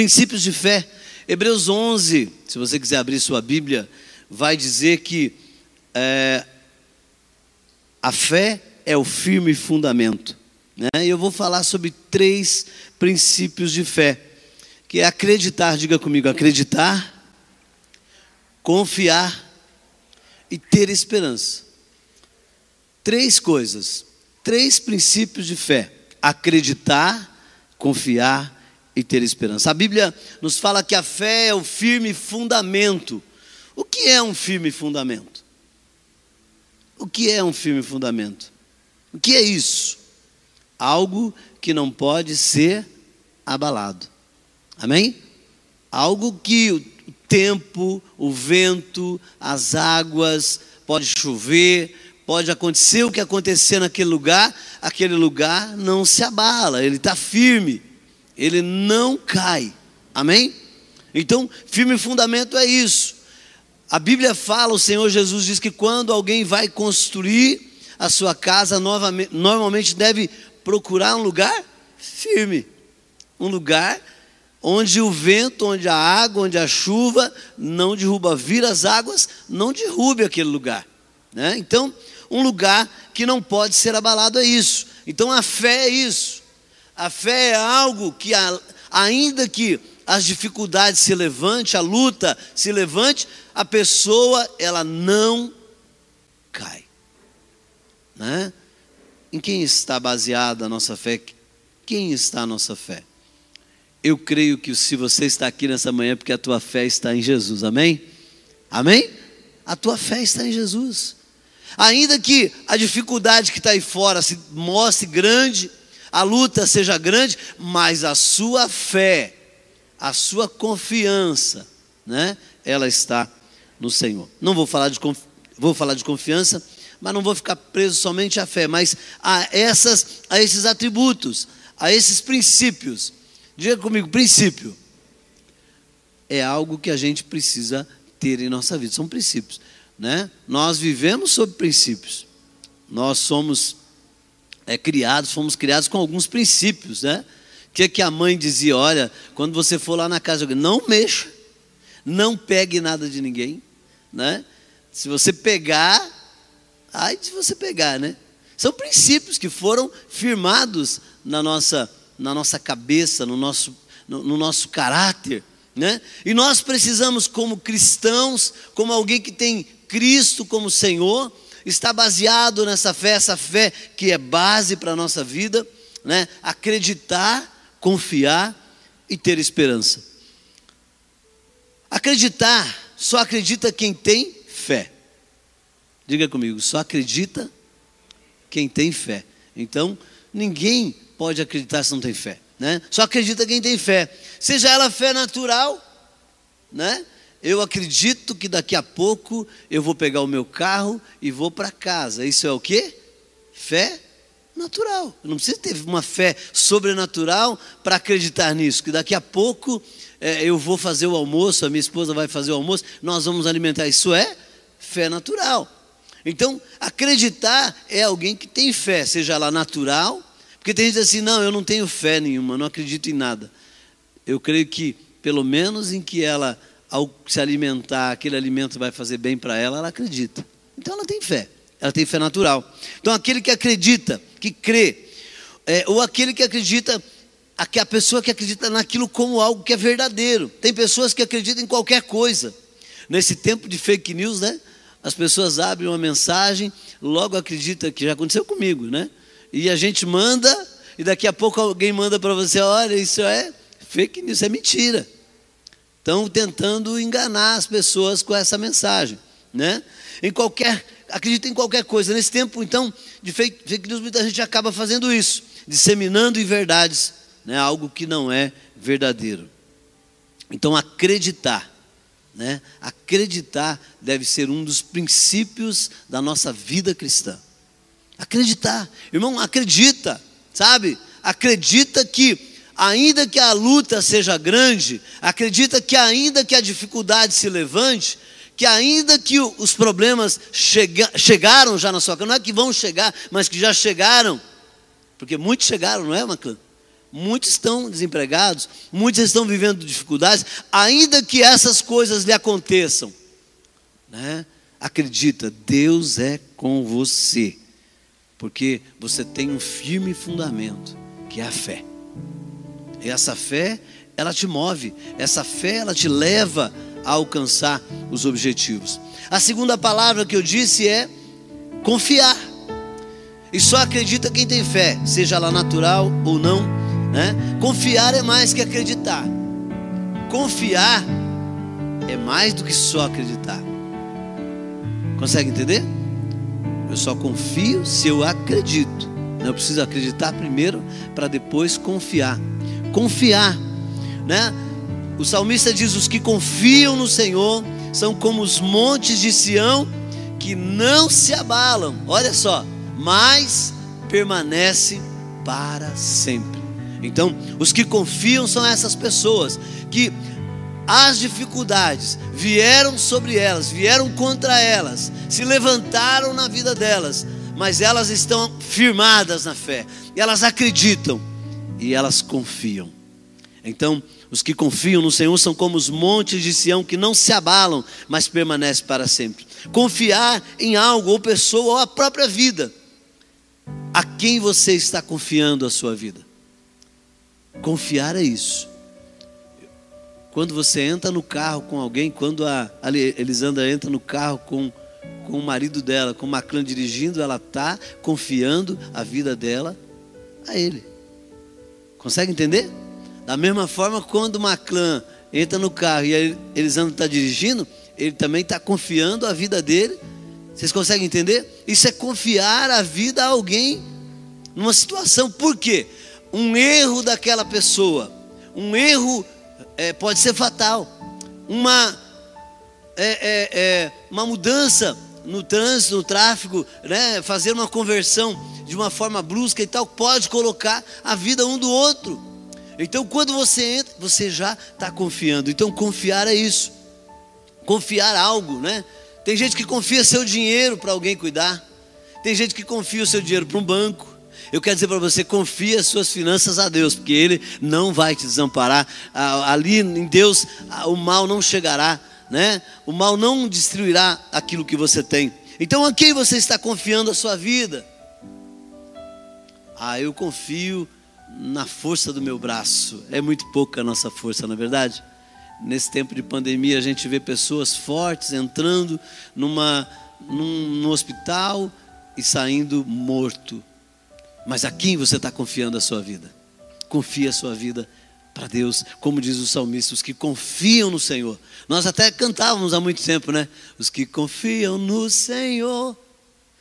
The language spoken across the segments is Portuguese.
Princípios de fé. Hebreus 11, se você quiser abrir sua Bíblia, vai dizer que é, a fé é o firme fundamento. Né? E eu vou falar sobre três princípios de fé, que é acreditar, diga comigo, acreditar, confiar e ter esperança. Três coisas, três princípios de fé: acreditar, confiar e ter esperança. A Bíblia nos fala que a fé é o firme fundamento. O que é um firme fundamento? O que é um firme fundamento? O que é isso? Algo que não pode ser abalado. Amém? Algo que o tempo, o vento, as águas, pode chover, pode acontecer o que acontecer naquele lugar, aquele lugar não se abala, ele está firme, ele não cai. Amém? Então, firme fundamento é isso. A Bíblia fala, o Senhor Jesus diz que quando alguém vai construir a sua casa, normalmente deve procurar um lugar firme, um lugar onde o vento, onde a água, onde a chuva não derruba, vira as águas, não derrube aquele lugar. Né? Então, um lugar que não pode ser abalado é isso. Então, a fé é isso. A fé é algo que, ainda que as dificuldades se levante, a luta se levante, a pessoa ela não cai. Né? Em quem está baseada a nossa fé? Quem está a nossa fé? Eu creio que se você está aqui nessa manhã, é porque a tua fé está em Jesus, amém? Amém? A tua fé está em Jesus. Ainda que a dificuldade que está aí fora se mostre grande, a luta seja grande, mas a sua fé, a sua confiança, né? Ela está no Senhor. Não vou falar de vou falar de confiança, mas não vou ficar preso somente à fé, mas a essas a esses atributos, a esses princípios. Diga comigo, princípio é algo que a gente precisa ter em nossa vida. São princípios, né? Nós vivemos sob princípios. Nós somos é, criados, fomos criados com alguns princípios, né? O que, que a mãe dizia? Olha, quando você for lá na casa, não mexa, não pegue nada de ninguém, né? Se você pegar, ai de você pegar, né? São princípios que foram firmados na nossa, na nossa cabeça, no nosso, no, no nosso caráter, né? E nós precisamos, como cristãos, como alguém que tem Cristo como Senhor, está baseado nessa fé, essa fé que é base para a nossa vida, né? acreditar, confiar e ter esperança. Acreditar, só acredita quem tem fé. Diga comigo, só acredita quem tem fé. Então, ninguém pode acreditar se não tem fé, né? Só acredita quem tem fé. Seja ela fé natural, né? Eu acredito que daqui a pouco eu vou pegar o meu carro e vou para casa. Isso é o quê? Fé natural. Não preciso ter uma fé sobrenatural para acreditar nisso. Que daqui a pouco é, eu vou fazer o almoço, a minha esposa vai fazer o almoço, nós vamos alimentar. Isso é fé natural. Então, acreditar é alguém que tem fé, seja lá natural, porque tem gente assim, não, eu não tenho fé nenhuma, não acredito em nada. Eu creio que, pelo menos em que ela ao se alimentar, aquele alimento vai fazer bem para ela, ela acredita. Então ela tem fé, ela tem fé natural. Então aquele que acredita, que crê, é, ou aquele que acredita, a pessoa que acredita naquilo como algo que é verdadeiro. Tem pessoas que acreditam em qualquer coisa. Nesse tempo de fake news, né? As pessoas abrem uma mensagem, logo acredita que já aconteceu comigo, né? E a gente manda, e daqui a pouco alguém manda para você: olha, isso é fake news, é mentira. Estão tentando enganar as pessoas com essa mensagem, né? Em qualquer, acredita em qualquer coisa. Nesse tempo, então, de fake, news, muita gente acaba fazendo isso, disseminando inverdades, né? Algo que não é verdadeiro. Então, acreditar, né? Acreditar deve ser um dos princípios da nossa vida cristã. Acreditar, irmão, acredita, sabe? Acredita que ainda que a luta seja grande, acredita que ainda que a dificuldade se levante, que ainda que os problemas chega, chegaram já na sua casa, não é que vão chegar, mas que já chegaram, porque muitos chegaram, não é, Maclã? Muitos estão desempregados, muitos estão vivendo dificuldades, ainda que essas coisas lhe aconteçam. Né? Acredita, Deus é com você, porque você tem um firme fundamento, que é a fé. E essa fé, ela te move, essa fé, ela te leva a alcançar os objetivos. A segunda palavra que eu disse é confiar. E só acredita quem tem fé, seja ela natural ou não né? Confiar é mais que acreditar. Confiar é mais do que só acreditar. Consegue entender? Eu só confio se eu acredito. Eu preciso acreditar primeiro para depois confiar. Confiar, né? O salmista diz: os que confiam no Senhor são como os montes de Sião que não se abalam. Olha só, mas permanece para sempre. Então, os que confiam são essas pessoas que as dificuldades vieram sobre elas, vieram contra elas, se levantaram na vida delas, mas elas estão firmadas na fé, elas acreditam e elas confiam. Então, os que confiam no Senhor são como os montes de Sião que não se abalam, mas permanecem para sempre. Confiar em algo, ou pessoa, ou a própria vida. A quem você está confiando a sua vida? Confiar é isso. Quando você entra no carro com alguém, quando a Elisandra entra no carro com, com o marido dela, com o Maclã dirigindo, ela está confiando a vida dela a ele. Consegue entender? Da mesma forma, quando o Maclã entra no carro e a Elisandra está dirigindo, ele também está confiando a vida dele. Vocês conseguem entender? Isso é confiar a vida a alguém numa situação. Por quê? um erro daquela pessoa, um erro é, pode ser fatal, uma, é, é, é, uma mudança no trânsito, no tráfego, né, fazer uma conversão de uma forma brusca e tal, pode colocar a vida um do outro. Então, quando você entra, você já está confiando. Então, confiar é isso. Confiar algo, né? Tem gente que confia seu dinheiro para alguém cuidar. Tem gente que confia o seu dinheiro para um banco. Eu quero dizer para você, confie as suas finanças a Deus, porque Ele não vai te desamparar. Ali em Deus o mal não chegará, né? O mal não destruirá aquilo que você tem. Então a quem você está confiando a sua vida? Ah, eu confio na força do meu braço. É muito pouca a nossa força, na é verdade. Nesse tempo de pandemia a gente vê pessoas fortes entrando numa num, num hospital e saindo morto. Mas a quem você está confiando a sua vida? Confie a sua vida para Deus, como diz o salmista, os que confiam no Senhor. Nós até cantávamos há muito tempo, né? Os que confiam no Senhor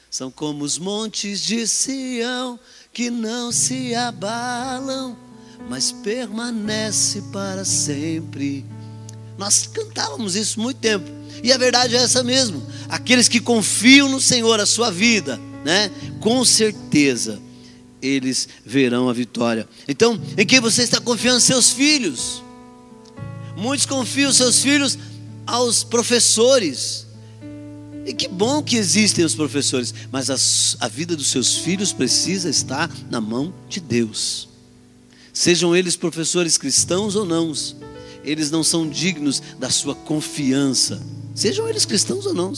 são como os montes de Sião que não se abalam, mas permanece para sempre. Nós cantávamos isso muito tempo. E a verdade é essa mesmo. Aqueles que confiam no Senhor a sua vida, né? Com certeza eles verão a vitória. Então, em quem você está confiando? Seus filhos. Muitos confiam seus filhos aos professores. E que bom que existem os professores, mas a, a vida dos seus filhos precisa estar na mão de Deus. Sejam eles professores cristãos ou não, eles não são dignos da sua confiança. Sejam eles cristãos ou não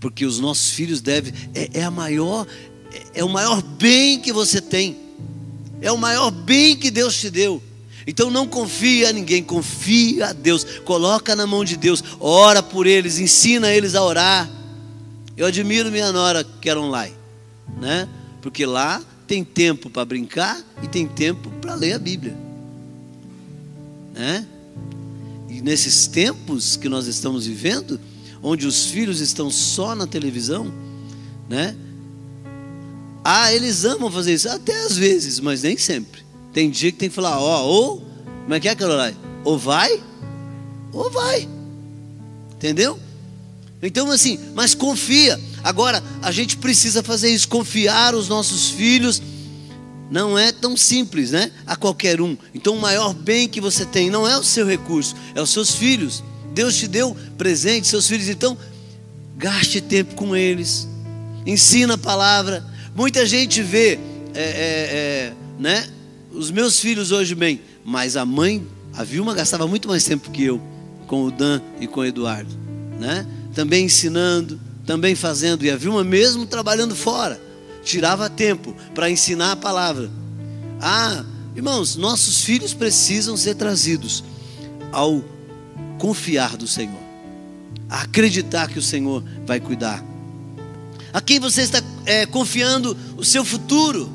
porque os nossos filhos devem, é, é, a maior, é o maior bem que você tem, é o maior bem que Deus te deu. Então não confia a ninguém, confia a Deus, coloca na mão de Deus, ora por eles, ensina eles a orar. Eu admiro minha nora que era online, né? Porque lá tem tempo para brincar e tem tempo para ler a Bíblia, né? E nesses tempos que nós estamos vivendo, onde os filhos estão só na televisão, né? Ah, eles amam fazer isso, até às vezes, mas nem sempre. Tem dia que tem que falar, ó, ou, como é que é, Caroline? Ou vai, ou vai. Entendeu? Então, assim, mas confia. Agora, a gente precisa fazer isso, confiar os nossos filhos. Não é tão simples, né? A qualquer um. Então, o maior bem que você tem não é o seu recurso, é os seus filhos. Deus te deu presente, seus filhos. Então, gaste tempo com eles, ensina a palavra, Muita gente vê, é, é, é, né? os meus filhos hoje bem, mas a mãe, a Vilma gastava muito mais tempo que eu com o Dan e com o Eduardo, né? Também ensinando, também fazendo e a Vilma mesmo trabalhando fora, tirava tempo para ensinar a palavra. Ah, irmãos, nossos filhos precisam ser trazidos ao confiar do Senhor, a acreditar que o Senhor vai cuidar. A quem você está é, confiando o seu futuro?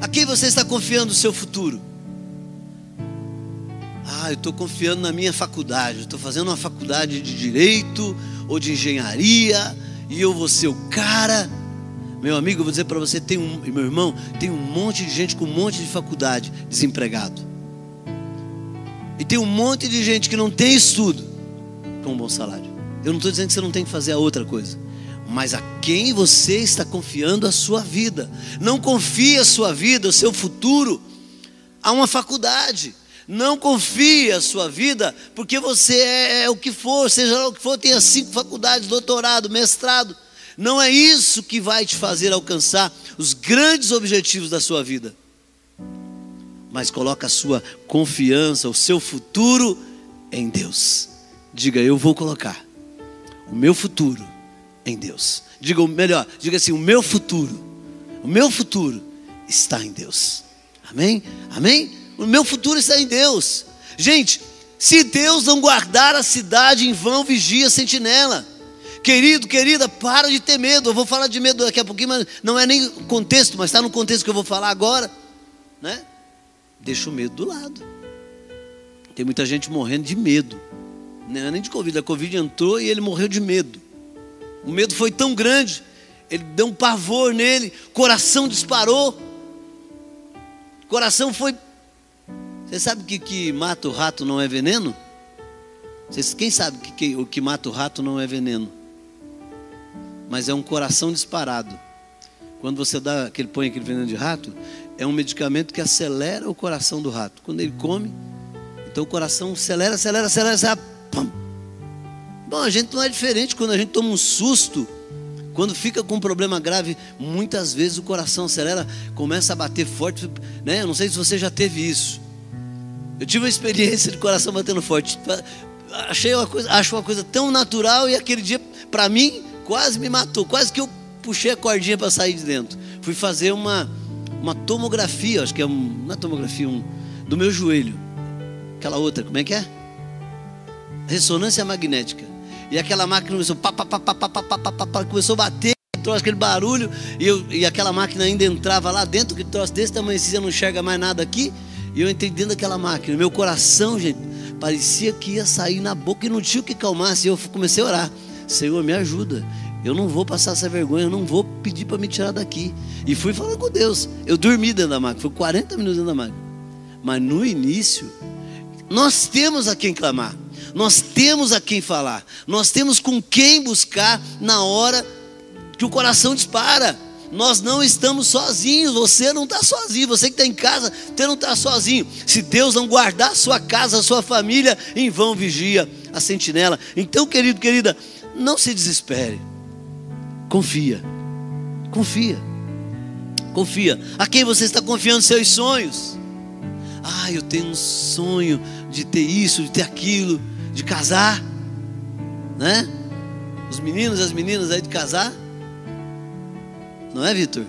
A quem você está confiando o seu futuro? Ah, eu estou confiando na minha faculdade. Estou fazendo uma faculdade de direito ou de engenharia e eu vou ser o cara. Meu amigo, eu vou dizer para você, tem um, meu irmão, tem um monte de gente com um monte de faculdade desempregado. E tem um monte de gente que não tem estudo com um bom salário. Eu não estou dizendo que você não tem que fazer a outra coisa mas a quem você está confiando a sua vida. Não confie a sua vida, o seu futuro a uma faculdade. Não confie a sua vida porque você é, é o que for, seja o que for, tenha cinco faculdades, doutorado, mestrado. Não é isso que vai te fazer alcançar os grandes objetivos da sua vida. Mas coloca a sua confiança, o seu futuro em Deus. Diga, eu vou colocar o meu futuro em Deus. Diga melhor, diga assim: o meu futuro, o meu futuro está em Deus. Amém? Amém? O meu futuro está em Deus. Gente, se Deus não guardar a cidade, em vão vigia a sentinela. Querido, querida, para de ter medo. Eu vou falar de medo daqui a pouquinho, mas não é nem contexto, mas está no contexto que eu vou falar agora, né? Deixa o medo do lado. Tem muita gente morrendo de medo. Não é nem de Covid. A Covid entrou e ele morreu de medo. O medo foi tão grande, ele deu um pavor nele, coração disparou. Coração foi. Você sabe que que mata o rato não é veneno? Quem sabe que, que o que mata o rato não é veneno? Mas é um coração disparado. Quando você dá aquele põe aquele veneno de rato, é um medicamento que acelera o coração do rato. Quando ele come, então o coração acelera, acelera, acelera, acelera Bom, a gente não é diferente quando a gente toma um susto. Quando fica com um problema grave, muitas vezes o coração acelera, começa a bater forte. Né? Eu não sei se você já teve isso. Eu tive uma experiência de coração batendo forte. Achei uma coisa, acho uma coisa tão natural e aquele dia, para mim, quase me matou. Quase que eu puxei a cordinha para sair de dentro. Fui fazer uma, uma tomografia, acho que é uma tomografia, um, do meu joelho. Aquela outra, como é que é? Ressonância magnética. E aquela máquina começou, pá, pá, pá, pá, pá, pá, pá, pá, pá, começou a bater, trouxe aquele barulho, e, eu, e aquela máquina ainda entrava lá dentro, que trouxe desse tamanho, você não enxerga mais nada aqui. E eu entrei dentro daquela máquina. Meu coração, gente, parecia que ia sair na boca e não tinha o que calmasse. E eu comecei a orar: Senhor, me ajuda. Eu não vou passar essa vergonha, eu não vou pedir para me tirar daqui. E fui falando com Deus. Eu dormi dentro da máquina, foi 40 minutos dentro da máquina. Mas no início, nós temos a quem clamar. Nós temos a quem falar, nós temos com quem buscar na hora que o coração dispara. Nós não estamos sozinhos, você não está sozinho, você que está em casa, você não está sozinho. Se Deus não guardar a sua casa, a sua família, em vão vigia a sentinela. Então, querido, querida, não se desespere. Confia. Confia. Confia. A quem você está confiando seus sonhos? Ah, eu tenho um sonho de ter isso, de ter aquilo de casar, né? Os meninos as meninas aí de casar. Não é, Vitor?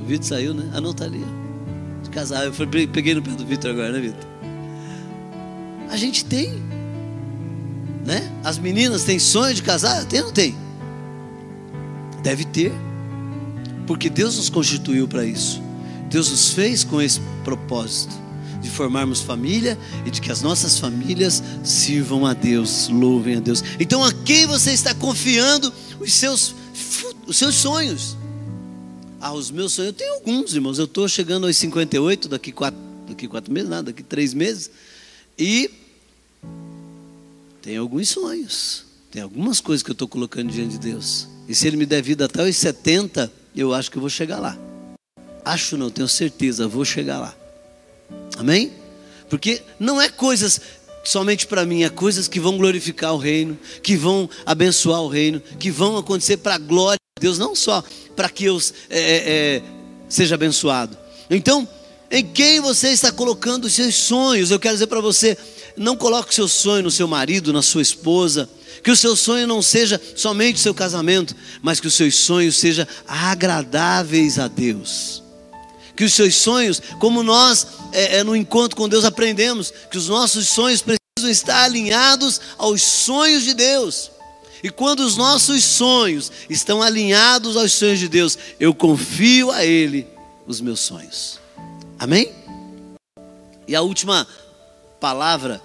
O Vitor saiu, né? Ah, não, tá ali. De casar. Eu peguei no pé do Vitor agora, né, Vitor? A gente tem. Né? As meninas têm sonho de casar? Tem ou não tem? Deve ter. Porque Deus nos constituiu para isso. Deus nos fez com esse propósito de formarmos família e de que as nossas famílias sirvam a Deus, louvem a Deus. Então, a quem você está confiando os seus, os seus sonhos? Ah, os meus sonhos, eu tenho alguns, irmãos. Eu estou chegando aos 58, daqui quatro, daqui quatro meses, nada, daqui três meses. E tem alguns sonhos. Tem algumas coisas que eu estou colocando diante de Deus. E se Ele me der vida até os 70, eu acho que eu vou chegar lá. Acho não, tenho certeza, vou chegar lá. Amém? Porque não é coisas somente para mim, é coisas que vão glorificar o reino, que vão abençoar o reino, que vão acontecer para a glória de Deus, não só para que eu é, é, é, seja abençoado. Então, Em quem você está colocando os seus sonhos? Eu quero dizer para você, não coloque o seu sonho no seu marido, na sua esposa. Que o seu sonho não seja somente o seu casamento, mas que os seus sonhos sejam agradáveis a Deus. Que os seus sonhos, como nós é, é, no encontro com Deus aprendemos, que os nossos sonhos precisam estar alinhados aos sonhos de Deus. E quando os nossos sonhos estão alinhados aos sonhos de Deus, eu confio a Ele os meus sonhos. Amém? E a última palavra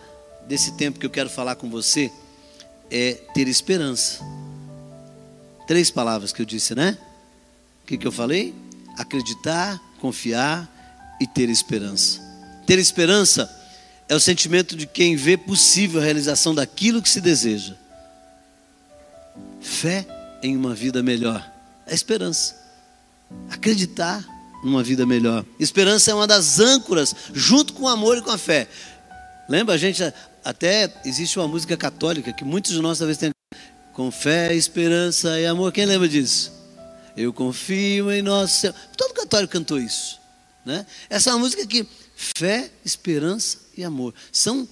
desse tempo que eu quero falar com você é ter esperança. Três palavras que eu disse, né? O que, que eu falei? Acreditar, confiar e ter esperança. Ter esperança é o sentimento de quem vê possível a realização daquilo que se deseja. Fé em uma vida melhor é esperança. Acreditar numa vida melhor. Esperança é uma das âncoras, junto com o amor e com a fé. Lembra, a gente até existe uma música católica que muitos de nós talvez tenham com fé, esperança e amor. Quem lembra disso? Eu confio em nosso céu. Todo católico cantou isso, né? Essa é uma música que fé, esperança e amor são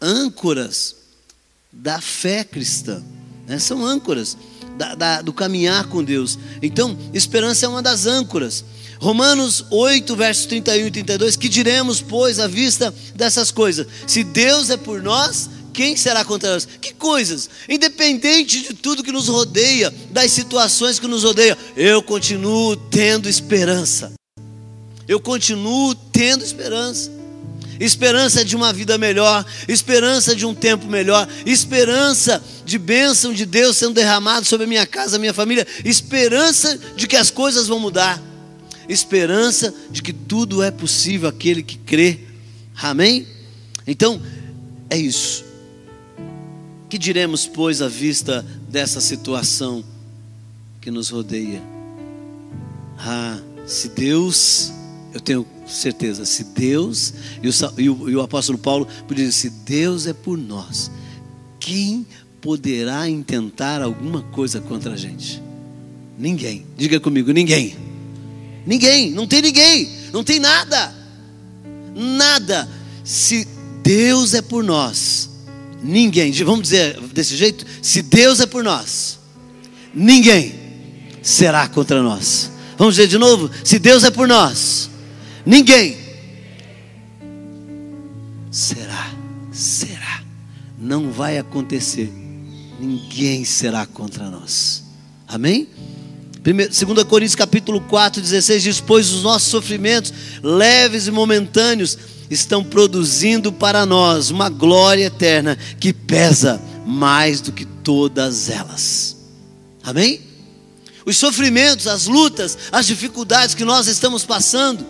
âncoras da fé cristã, né? São âncoras da, da, do caminhar com Deus. Então, esperança é uma das âncoras. Romanos 8, versos 31 e 32, que diremos, pois, à vista dessas coisas? Se Deus é por nós, quem será contra nós? Que coisas? Independente de tudo que nos rodeia, das situações que nos rodeiam, eu continuo tendo esperança. Eu continuo tendo esperança. Esperança de uma vida melhor, esperança de um tempo melhor, esperança de bênção de Deus sendo derramado sobre a minha casa, a minha família, esperança de que as coisas vão mudar esperança de que tudo é possível aquele que crê. Amém? Então, é isso. Que diremos, pois, à vista dessa situação que nos rodeia? Ah, se Deus, eu tenho certeza, se Deus, e o, e o, e o apóstolo Paulo podia dizer: se Deus é por nós, quem poderá intentar alguma coisa contra a gente? Ninguém. Diga comigo, ninguém. Ninguém, não tem ninguém, não tem nada. Nada. Se Deus é por nós, ninguém, vamos dizer desse jeito: se Deus é por nós, ninguém será contra nós. Vamos dizer de novo: se Deus é por nós, ninguém será, será, não vai acontecer, ninguém será contra nós. Amém? 2 Coríntios capítulo 4, 16 diz: Pois os nossos sofrimentos, leves e momentâneos, estão produzindo para nós uma glória eterna que pesa mais do que todas elas. Amém? Os sofrimentos, as lutas, as dificuldades que nós estamos passando.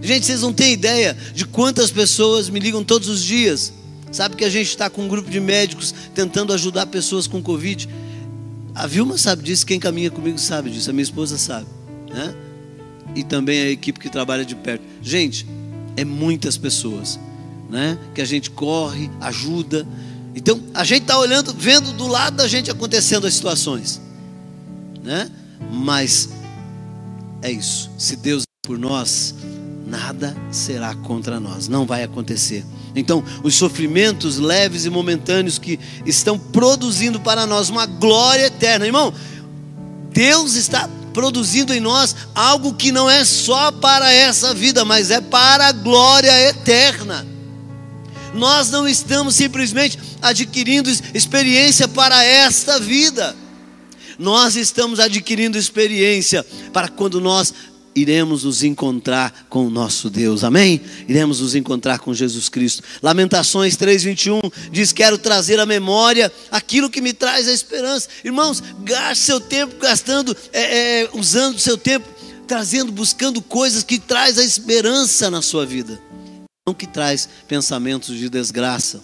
Gente, vocês não têm ideia de quantas pessoas me ligam todos os dias. Sabe que a gente está com um grupo de médicos tentando ajudar pessoas com Covid. A Vilma sabe disso, quem caminha comigo sabe disso, a minha esposa sabe, né? E também a equipe que trabalha de perto. Gente, é muitas pessoas, né? Que a gente corre, ajuda. Então, a gente está olhando, vendo do lado da gente acontecendo as situações, né? Mas é isso. Se Deus é por nós, nada será contra nós, não vai acontecer. Então, os sofrimentos leves e momentâneos que estão produzindo para nós uma glória eterna, irmão. Deus está produzindo em nós algo que não é só para essa vida, mas é para a glória eterna. Nós não estamos simplesmente adquirindo experiência para esta vida. Nós estamos adquirindo experiência para quando nós iremos nos encontrar com o nosso Deus, amém? Iremos nos encontrar com Jesus Cristo. Lamentações 3,21 diz: Quero trazer à memória aquilo que me traz a esperança. Irmãos, gaste seu tempo gastando, é, é, usando seu tempo, trazendo, buscando coisas que traz a esperança na sua vida, não que traz pensamentos de desgraça.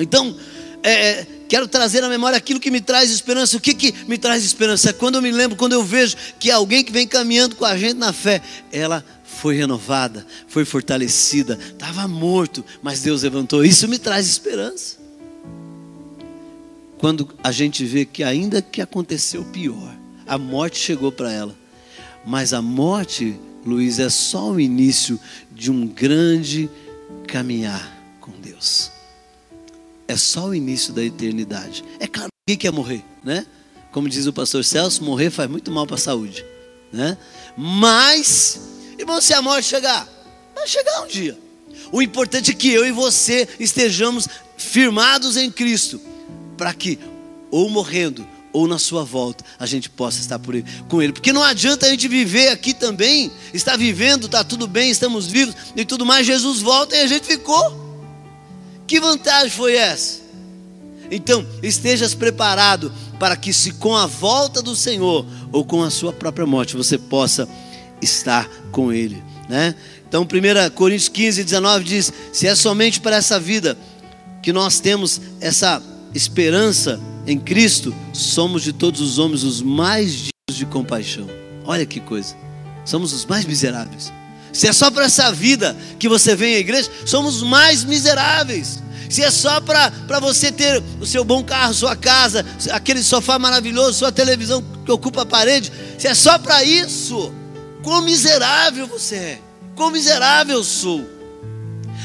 Então, é, é Quero trazer à memória aquilo que me traz esperança. O que, que me traz esperança? É quando eu me lembro, quando eu vejo que alguém que vem caminhando com a gente na fé, ela foi renovada, foi fortalecida, estava morto, mas Deus levantou. Isso me traz esperança. Quando a gente vê que, ainda que aconteceu pior, a morte chegou para ela, mas a morte Luiz, é só o início de um grande caminhar com Deus. É só o início da eternidade. É claro, que quer morrer, né? Como diz o pastor Celso, morrer faz muito mal para a saúde, né? Mas, irmão, se a morte chegar, vai chegar um dia. O importante é que eu e você estejamos firmados em Cristo, para que, ou morrendo, ou na sua volta, a gente possa estar por ele, com ele. Porque não adianta a gente viver aqui também, estar vivendo, está tudo bem, estamos vivos e tudo mais. Jesus volta e a gente ficou. Que vantagem foi essa? Então, estejas preparado para que, se com a volta do Senhor ou com a sua própria morte, você possa estar com Ele, né? Então, 1 Coríntios 15, 19 diz: Se é somente para essa vida que nós temos essa esperança em Cristo, somos de todos os homens os mais dignos de compaixão. Olha que coisa, somos os mais miseráveis. Se é só para essa vida que você vem à igreja, somos mais miseráveis. Se é só para você ter o seu bom carro, sua casa, aquele sofá maravilhoso, sua televisão que ocupa a parede, se é só para isso, quão miserável você é, quão miserável sou.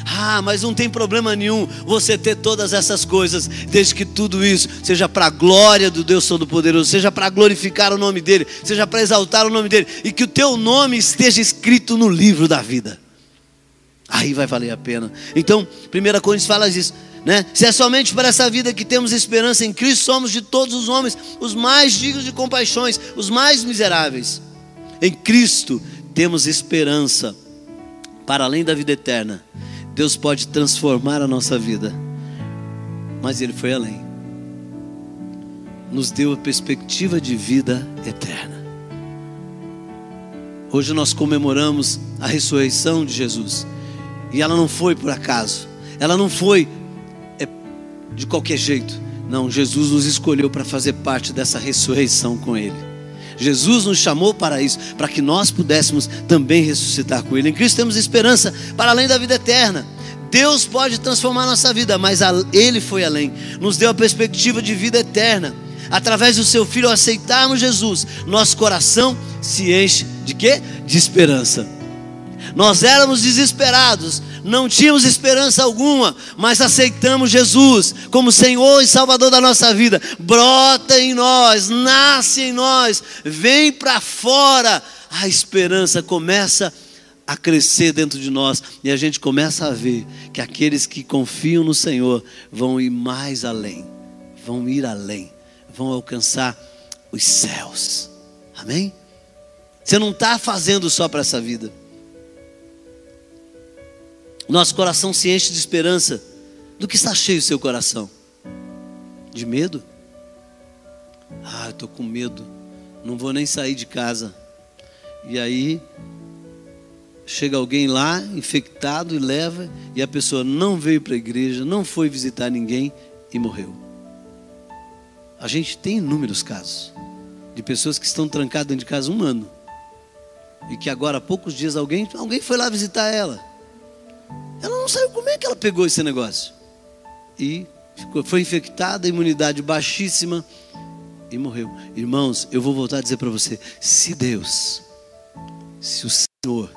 Ah, mas não tem problema nenhum você ter todas essas coisas, desde que tudo isso seja para a glória do Deus Todo-Poderoso, seja para glorificar o nome dEle, seja para exaltar o nome dEle, e que o teu nome esteja escrito no livro da vida. Aí vai valer a pena. Então, 1 Coríntios fala isso. Né? Se é somente para essa vida que temos esperança em Cristo, somos de todos os homens os mais dignos de compaixões, os mais miseráveis. Em Cristo temos esperança para além da vida eterna. Deus pode transformar a nossa vida, mas Ele foi além, nos deu a perspectiva de vida eterna. Hoje nós comemoramos a ressurreição de Jesus, e ela não foi por acaso, ela não foi é, de qualquer jeito, não, Jesus nos escolheu para fazer parte dessa ressurreição com Ele. Jesus nos chamou para isso, para que nós pudéssemos também ressuscitar com Ele. Em Cristo temos esperança para além da vida eterna. Deus pode transformar nossa vida, mas Ele foi além, nos deu a perspectiva de vida eterna. Através do seu Filho, ao aceitarmos Jesus, nosso coração se enche de quê? De esperança. Nós éramos desesperados, não tínhamos esperança alguma, mas aceitamos Jesus como Senhor e Salvador da nossa vida. Brota em nós, nasce em nós, vem para fora. A esperança começa a crescer dentro de nós e a gente começa a ver que aqueles que confiam no Senhor vão ir mais além, vão ir além, vão alcançar os céus. Amém? Você não está fazendo só para essa vida. Nosso coração se enche de esperança. Do que está cheio o seu coração? De medo? Ah, estou com medo. Não vou nem sair de casa. E aí, chega alguém lá, infectado, e leva, e a pessoa não veio para a igreja, não foi visitar ninguém e morreu. A gente tem inúmeros casos de pessoas que estão trancadas dentro de casa um ano. E que agora, há poucos dias, alguém, alguém foi lá visitar ela ela não sabe como é que ela pegou esse negócio. E ficou, foi infectada, imunidade baixíssima e morreu. Irmãos, eu vou voltar a dizer para você: se Deus, se o Senhor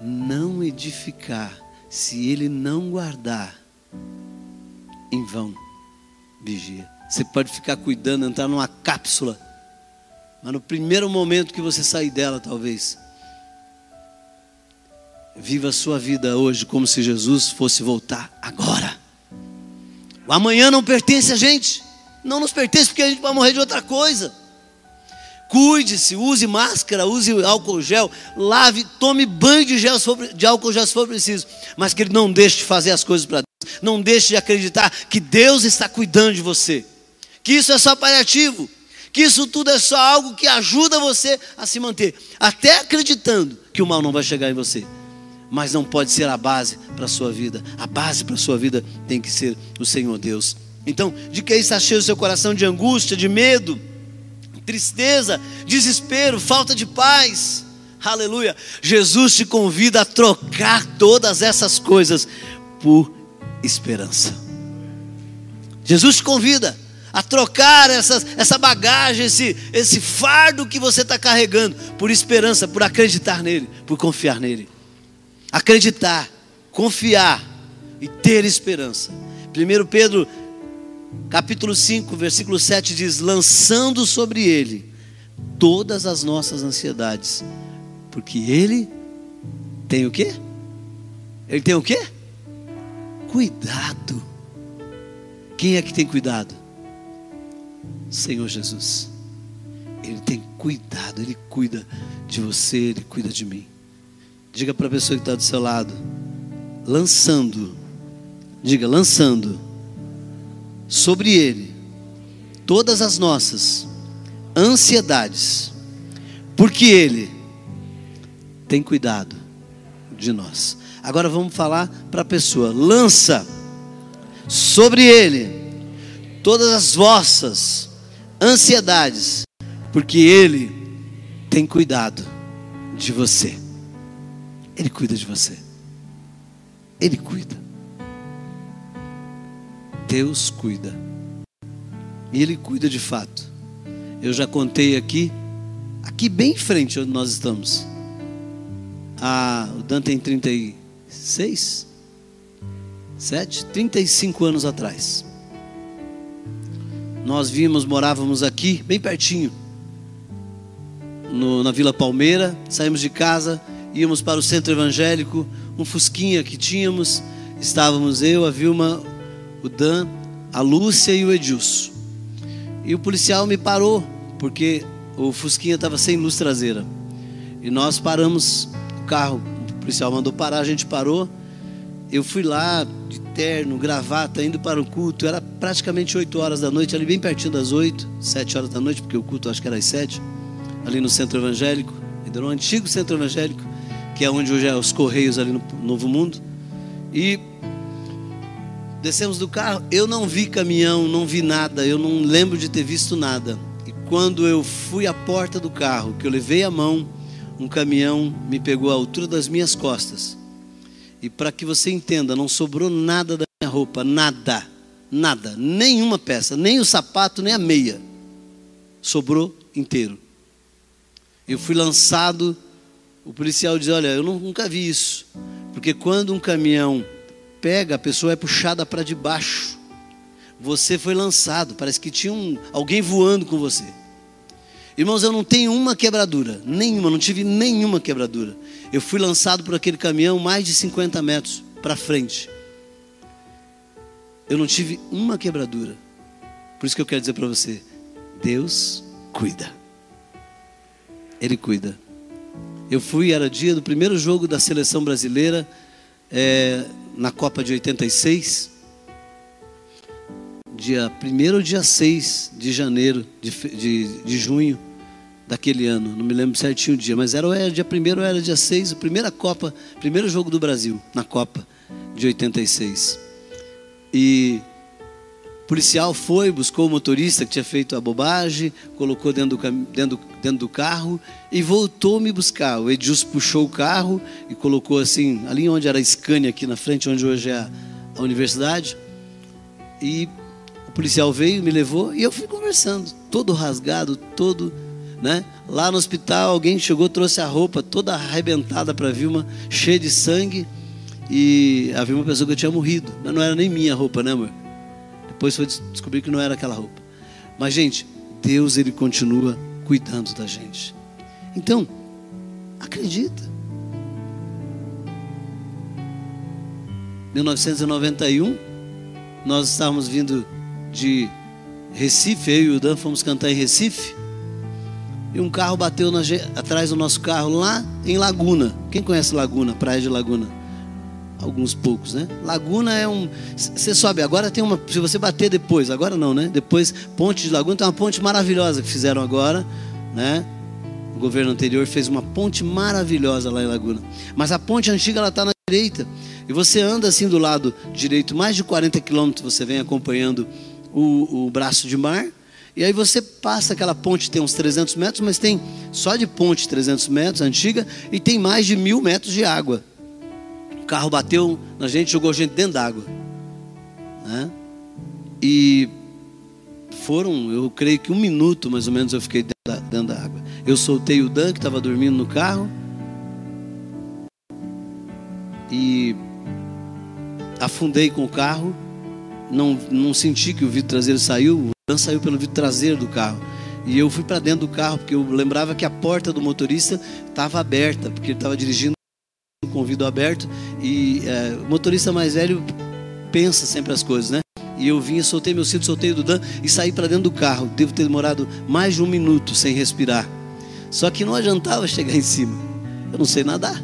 não edificar, se Ele não guardar, em vão vigia. Você pode ficar cuidando, entrar numa cápsula, mas no primeiro momento que você sair dela, talvez, Viva a sua vida hoje como se Jesus fosse voltar agora. O amanhã não pertence a gente. Não nos pertence porque a gente vai morrer de outra coisa. Cuide-se, use máscara, use álcool gel, lave, tome banho de, gel, de álcool gel se for preciso. Mas que ele não deixe de fazer as coisas para Deus. Não deixe de acreditar que Deus está cuidando de você. Que isso é só paliativo. Que isso tudo é só algo que ajuda você a se manter. Até acreditando que o mal não vai chegar em você mas não pode ser a base para a sua vida. A base para a sua vida tem que ser o Senhor Deus. Então, de que está cheio o seu coração de angústia, de medo, tristeza, desespero, falta de paz. Aleluia. Jesus te convida a trocar todas essas coisas por esperança. Jesus te convida a trocar essas, essa bagagem, esse, esse fardo que você está carregando, por esperança, por acreditar nele, por confiar nele. Acreditar, confiar e ter esperança. 1 Pedro, capítulo 5, versículo 7 diz: lançando sobre ele todas as nossas ansiedades, porque ele tem o quê? Ele tem o quê? Cuidado. Quem é que tem cuidado? Senhor Jesus. Ele tem cuidado, Ele cuida de você, Ele cuida de mim. Diga para a pessoa que está do seu lado, lançando, diga, lançando. Sobre Ele. Todas as nossas ansiedades, porque Ele tem cuidado de nós. Agora vamos falar para a pessoa: lança sobre Ele todas as vossas ansiedades, porque Ele tem cuidado de você. Ele cuida de você. Ele cuida. Deus cuida. E Ele cuida de fato. Eu já contei aqui, aqui bem em frente onde nós estamos. Ah, o Dan tem 36, 7, 35 anos atrás nós vimos, morávamos aqui, bem pertinho, no, na Vila Palmeira. Saímos de casa, íamos para o centro evangélico, um fusquinha que tínhamos. Estávamos eu, a Vilma, o Dan, a Lúcia e o Edilson. E o policial me parou, porque o fusquinha estava sem luz traseira. E nós paramos o carro. O policial mandou parar, a gente parou. Eu fui lá de terno, gravata, indo para o culto. Era praticamente 8 horas da noite, ali bem pertinho das 8, 7 horas da noite, porque o culto acho que era às 7, ali no centro evangélico. Um antigo centro evangélico, que é onde hoje é os Correios ali no Novo Mundo. E descemos do carro. Eu não vi caminhão, não vi nada, eu não lembro de ter visto nada. E quando eu fui à porta do carro, que eu levei a mão, um caminhão me pegou à altura das minhas costas e para que você entenda, não sobrou nada da minha roupa, nada, nada, nenhuma peça, nem o sapato, nem a meia. Sobrou inteiro. Eu fui lançado, o policial diz: Olha, eu nunca vi isso. Porque quando um caminhão pega, a pessoa é puxada para debaixo. Você foi lançado, parece que tinha um, alguém voando com você. Irmãos, eu não tenho uma quebradura, nenhuma, não tive nenhuma quebradura. Eu fui lançado por aquele caminhão mais de 50 metros para frente. Eu não tive uma quebradura. Por isso que eu quero dizer para você: Deus cuida. Ele cuida. Eu fui, era dia do primeiro jogo da seleção brasileira, é, na Copa de 86. Dia 1 ou dia 6 de janeiro, de, de, de junho daquele ano, não me lembro certinho o dia, mas era, era dia 1 ou era dia 6, a primeira Copa, primeiro jogo do Brasil, na Copa de 86. E policial foi, buscou o motorista que tinha feito a bobagem, colocou dentro do, dentro, dentro do carro e voltou me buscar. O Edilson puxou o carro e colocou assim, ali onde era a Scania, aqui na frente, onde hoje é a, a universidade. E o policial veio, me levou e eu fui conversando, todo rasgado, todo né? Lá no hospital, alguém chegou, trouxe a roupa toda arrebentada para a Vilma, cheia de sangue. E a Vilma pensou que eu tinha morrido. Mas não era nem minha roupa, né, amor? Depois foi descobrir que não era aquela roupa. Mas, gente, Deus, Ele continua cuidando da gente. Então, acredita. 1991, nós estávamos vindo de Recife, eu e o Dan fomos cantar em Recife e um carro bateu na, atrás do nosso carro lá em Laguna. Quem conhece Laguna, praia de Laguna? Alguns poucos, né? Laguna é um. Você sobe, agora tem uma. Se você bater depois, agora não, né? Depois, Ponte de Laguna tem uma ponte maravilhosa que fizeram agora, né? O governo anterior fez uma ponte maravilhosa lá em Laguna. Mas a ponte antiga ela está na direita. E você anda assim do lado direito, mais de 40 quilômetros você vem acompanhando o, o braço de mar e aí você passa aquela ponte, tem uns 300 metros, mas tem só de ponte 300 metros, antiga, e tem mais de mil metros de água. Carro bateu na gente, jogou gente dentro d'água. Né? E foram, eu creio que um minuto mais ou menos eu fiquei dentro da, dentro da água. Eu soltei o Dan que estava dormindo no carro e afundei com o carro. Não, não senti que o vidro traseiro saiu, o Dan saiu pelo vidro traseiro do carro. E eu fui para dentro do carro, porque eu lembrava que a porta do motorista estava aberta, porque ele estava dirigindo com o aberto. E é, o motorista mais velho pensa sempre as coisas, né? E eu vim, soltei meu cinto, soltei do Dan e saí para dentro do carro. Devo ter demorado mais de um minuto sem respirar. Só que não adiantava chegar em cima. Eu não sei nadar.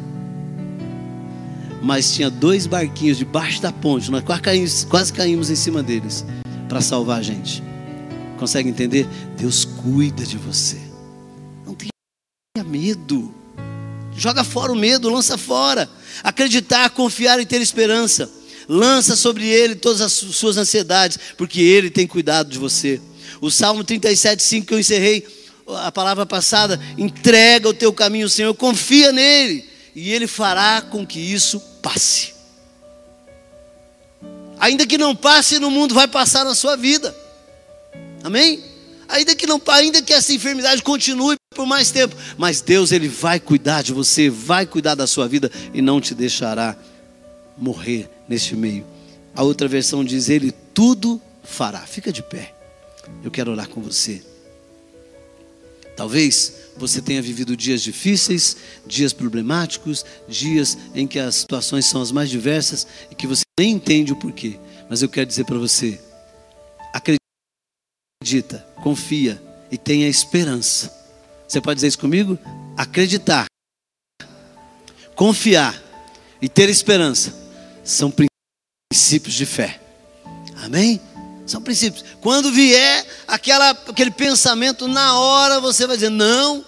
Mas tinha dois barquinhos debaixo da ponte. Nós quase caímos, quase caímos em cima deles para salvar a gente. Consegue entender? Deus cuida de você. Não tenha medo. Joga fora o medo, lança fora. Acreditar, confiar e ter esperança. Lança sobre ele todas as suas ansiedades, porque ele tem cuidado de você. O Salmo 37, 5 que eu encerrei a palavra passada, entrega o teu caminho Senhor, confia nele, e ele fará com que isso passe. Ainda que não passe no mundo, vai passar na sua vida. Amém? Ainda que não, ainda que essa enfermidade continue por mais tempo, mas Deus ele vai cuidar de você, vai cuidar da sua vida e não te deixará morrer neste meio. A outra versão diz ele tudo fará. Fica de pé. Eu quero orar com você. Talvez você tenha vivido dias difíceis, dias problemáticos, dias em que as situações são as mais diversas e que você nem entende o porquê. Mas eu quero dizer para você: acredita, confia e tenha esperança. Você pode dizer isso comigo? Acreditar, confiar e ter esperança são princípios de fé. Amém? São princípios. Quando vier aquela, aquele pensamento, na hora você vai dizer: Não,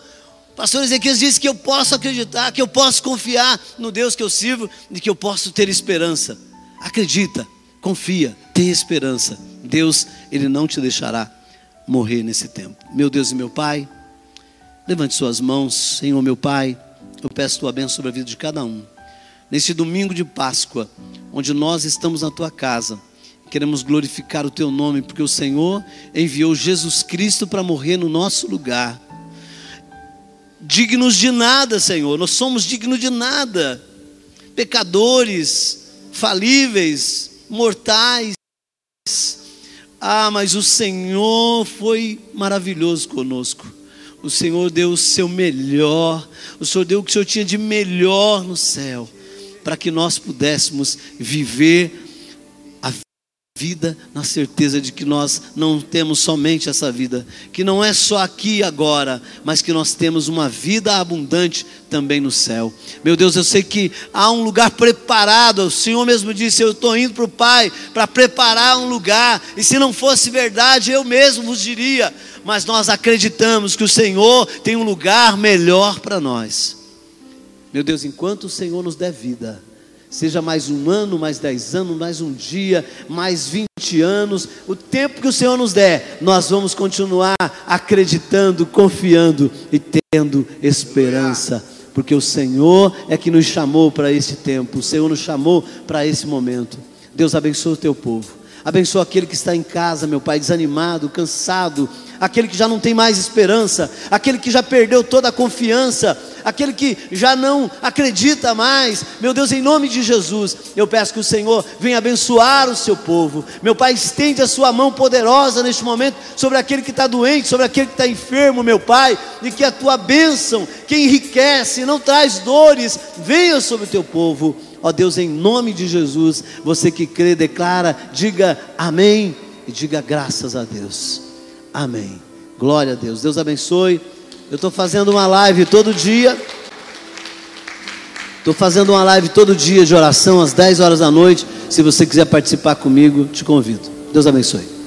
pastor Ezequias disse que eu posso acreditar, que eu posso confiar no Deus que eu sirvo e que eu posso ter esperança. Acredita, confia, tenha esperança. Deus, Ele não te deixará morrer nesse tempo. Meu Deus e meu Pai, levante suas mãos, Senhor meu Pai, eu peço tua bênção sobre a vida de cada um. Nesse domingo de Páscoa, onde nós estamos na tua casa, queremos glorificar o teu nome, porque o Senhor enviou Jesus Cristo para morrer no nosso lugar. Dignos de nada, Senhor, nós somos dignos de nada, pecadores, falíveis, mortais ah, mas o Senhor foi maravilhoso conosco. O Senhor deu o seu melhor, o Senhor deu o que o Senhor tinha de melhor no céu, para que nós pudéssemos viver vida na certeza de que nós não temos somente essa vida, que não é só aqui e agora, mas que nós temos uma vida abundante também no céu. Meu Deus, eu sei que há um lugar preparado, o Senhor mesmo disse: Eu estou indo para o Pai para preparar um lugar, e se não fosse verdade, eu mesmo vos diria, mas nós acreditamos que o Senhor tem um lugar melhor para nós. Meu Deus, enquanto o Senhor nos der vida, Seja mais um ano, mais dez anos, mais um dia, mais vinte anos, o tempo que o Senhor nos der, nós vamos continuar acreditando, confiando e tendo esperança, porque o Senhor é que nos chamou para esse tempo, o Senhor nos chamou para esse momento. Deus abençoe o teu povo, abençoe aquele que está em casa, meu Pai, desanimado, cansado, aquele que já não tem mais esperança, aquele que já perdeu toda a confiança, aquele que já não acredita mais. Meu Deus, em nome de Jesus, eu peço que o Senhor venha abençoar o seu povo. Meu Pai, estende a sua mão poderosa neste momento sobre aquele que está doente, sobre aquele que está enfermo, meu Pai, e que a tua bênção, que enriquece, não traz dores, venha sobre o teu povo. Ó Deus, em nome de Jesus, você que crê, declara, diga amém e diga graças a Deus. Amém. Glória a Deus. Deus abençoe. Eu estou fazendo uma live todo dia. Estou fazendo uma live todo dia de oração às 10 horas da noite. Se você quiser participar comigo, te convido. Deus abençoe.